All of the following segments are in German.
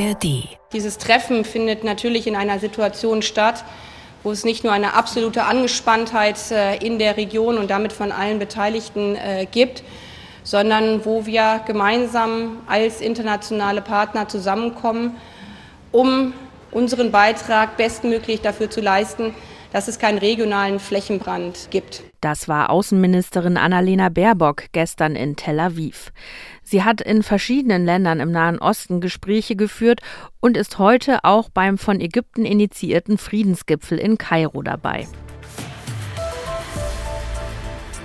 ARD. Dieses Treffen findet natürlich in einer Situation statt, wo es nicht nur eine absolute Angespanntheit äh, in der Region und damit von allen Beteiligten äh, gibt, sondern wo wir gemeinsam als internationale Partner zusammenkommen, um unseren Beitrag bestmöglich dafür zu leisten, dass es keinen regionalen Flächenbrand gibt. Das war Außenministerin Annalena Baerbock gestern in Tel Aviv. Sie hat in verschiedenen Ländern im Nahen Osten Gespräche geführt und ist heute auch beim von Ägypten initiierten Friedensgipfel in Kairo dabei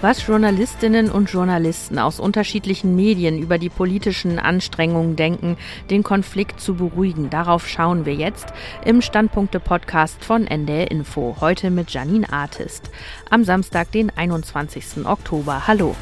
was Journalistinnen und Journalisten aus unterschiedlichen Medien über die politischen Anstrengungen denken, den Konflikt zu beruhigen. Darauf schauen wir jetzt im Standpunkte-Podcast von NDR Info. Heute mit Janine Artist. Am Samstag, den 21. Oktober. Hallo.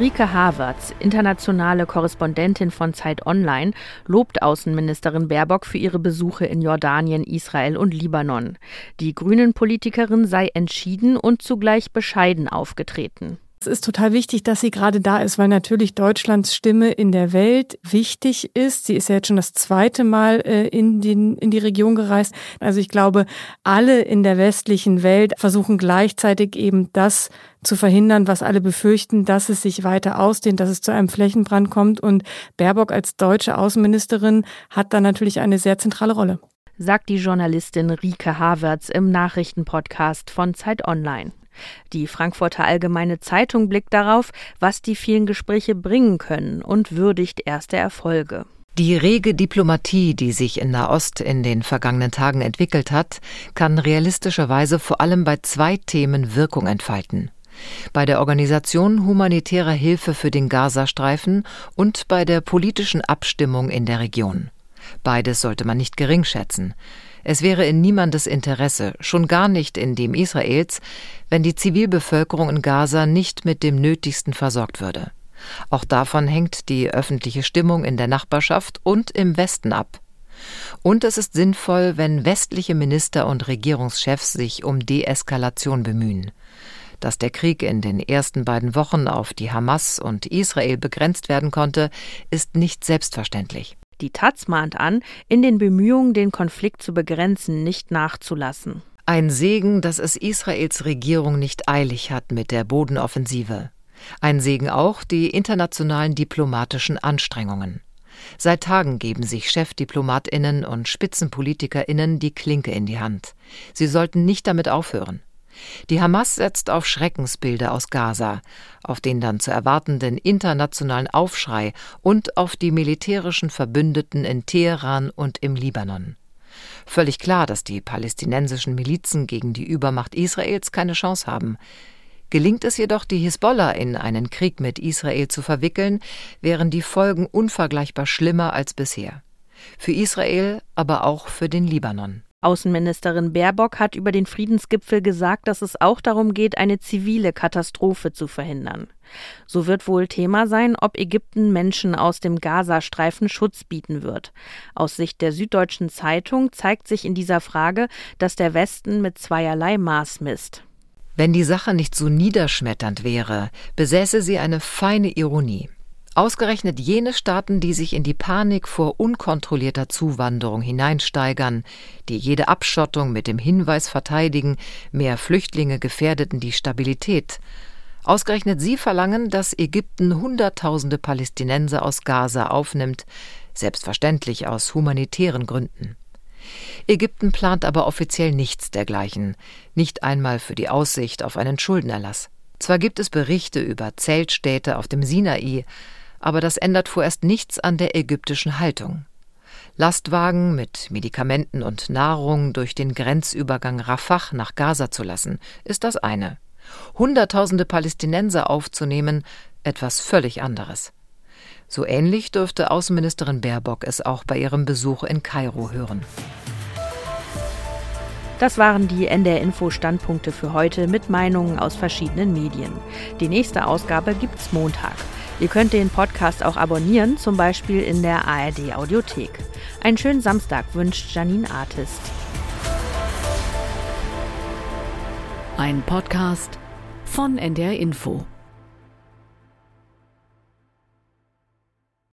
Rike Havertz, internationale Korrespondentin von Zeit Online, lobt Außenministerin Baerbock für ihre Besuche in Jordanien, Israel und Libanon. Die Grünen-Politikerin sei entschieden und zugleich bescheiden aufgetreten. Es ist total wichtig, dass sie gerade da ist, weil natürlich Deutschlands Stimme in der Welt wichtig ist. Sie ist ja jetzt schon das zweite Mal äh, in, den, in die Region gereist. Also ich glaube, alle in der westlichen Welt versuchen gleichzeitig eben das zu verhindern, was alle befürchten, dass es sich weiter ausdehnt, dass es zu einem Flächenbrand kommt. Und Baerbock als deutsche Außenministerin hat da natürlich eine sehr zentrale Rolle. Sagt die Journalistin Rike Havertz im Nachrichtenpodcast von Zeit Online. Die Frankfurter Allgemeine Zeitung blickt darauf, was die vielen Gespräche bringen können und würdigt erste Erfolge. Die rege Diplomatie, die sich in Nahost in den vergangenen Tagen entwickelt hat, kann realistischerweise vor allem bei zwei Themen Wirkung entfalten. Bei der Organisation humanitärer Hilfe für den Gazastreifen und bei der politischen Abstimmung in der Region. Beides sollte man nicht geringschätzen. Es wäre in niemandes Interesse, schon gar nicht in dem Israels, wenn die Zivilbevölkerung in Gaza nicht mit dem Nötigsten versorgt würde. Auch davon hängt die öffentliche Stimmung in der Nachbarschaft und im Westen ab. Und es ist sinnvoll, wenn westliche Minister und Regierungschefs sich um Deeskalation bemühen. Dass der Krieg in den ersten beiden Wochen auf die Hamas und Israel begrenzt werden konnte, ist nicht selbstverständlich. Die Taz mahnt an, in den Bemühungen, den Konflikt zu begrenzen, nicht nachzulassen. Ein Segen, dass es Israels Regierung nicht eilig hat mit der Bodenoffensive. Ein Segen auch die internationalen diplomatischen Anstrengungen. Seit Tagen geben sich Chefdiplomatinnen und Spitzenpolitikerinnen die Klinke in die Hand. Sie sollten nicht damit aufhören. Die Hamas setzt auf Schreckensbilder aus Gaza, auf den dann zu erwartenden internationalen Aufschrei und auf die militärischen Verbündeten in Teheran und im Libanon. Völlig klar, dass die palästinensischen Milizen gegen die Übermacht Israels keine Chance haben. Gelingt es jedoch, die Hisbollah in einen Krieg mit Israel zu verwickeln, wären die Folgen unvergleichbar schlimmer als bisher. Für Israel, aber auch für den Libanon. Außenministerin Baerbock hat über den Friedensgipfel gesagt, dass es auch darum geht, eine zivile Katastrophe zu verhindern. So wird wohl Thema sein, ob Ägypten Menschen aus dem Gazastreifen Schutz bieten wird. Aus Sicht der Süddeutschen Zeitung zeigt sich in dieser Frage, dass der Westen mit zweierlei Maß misst. Wenn die Sache nicht so niederschmetternd wäre, besäße sie eine feine Ironie. Ausgerechnet jene Staaten, die sich in die Panik vor unkontrollierter Zuwanderung hineinsteigern, die jede Abschottung mit dem Hinweis verteidigen, mehr Flüchtlinge gefährdeten die Stabilität. Ausgerechnet sie verlangen, dass Ägypten Hunderttausende Palästinenser aus Gaza aufnimmt, selbstverständlich aus humanitären Gründen. Ägypten plant aber offiziell nichts dergleichen, nicht einmal für die Aussicht auf einen Schuldenerlass. Zwar gibt es Berichte über Zeltstädte auf dem Sinai, aber das ändert vorerst nichts an der ägyptischen Haltung. Lastwagen mit Medikamenten und Nahrung durch den Grenzübergang Rafah nach Gaza zu lassen, ist das eine. Hunderttausende Palästinenser aufzunehmen, etwas völlig anderes. So ähnlich dürfte Außenministerin Baerbock es auch bei ihrem Besuch in Kairo hören. Das waren die NDR Info Standpunkte für heute mit Meinungen aus verschiedenen Medien. Die nächste Ausgabe gibt's Montag. Ihr könnt den Podcast auch abonnieren, zum Beispiel in der ARD Audiothek. Einen schönen Samstag wünscht Janine Artist. Ein Podcast von NDR Info.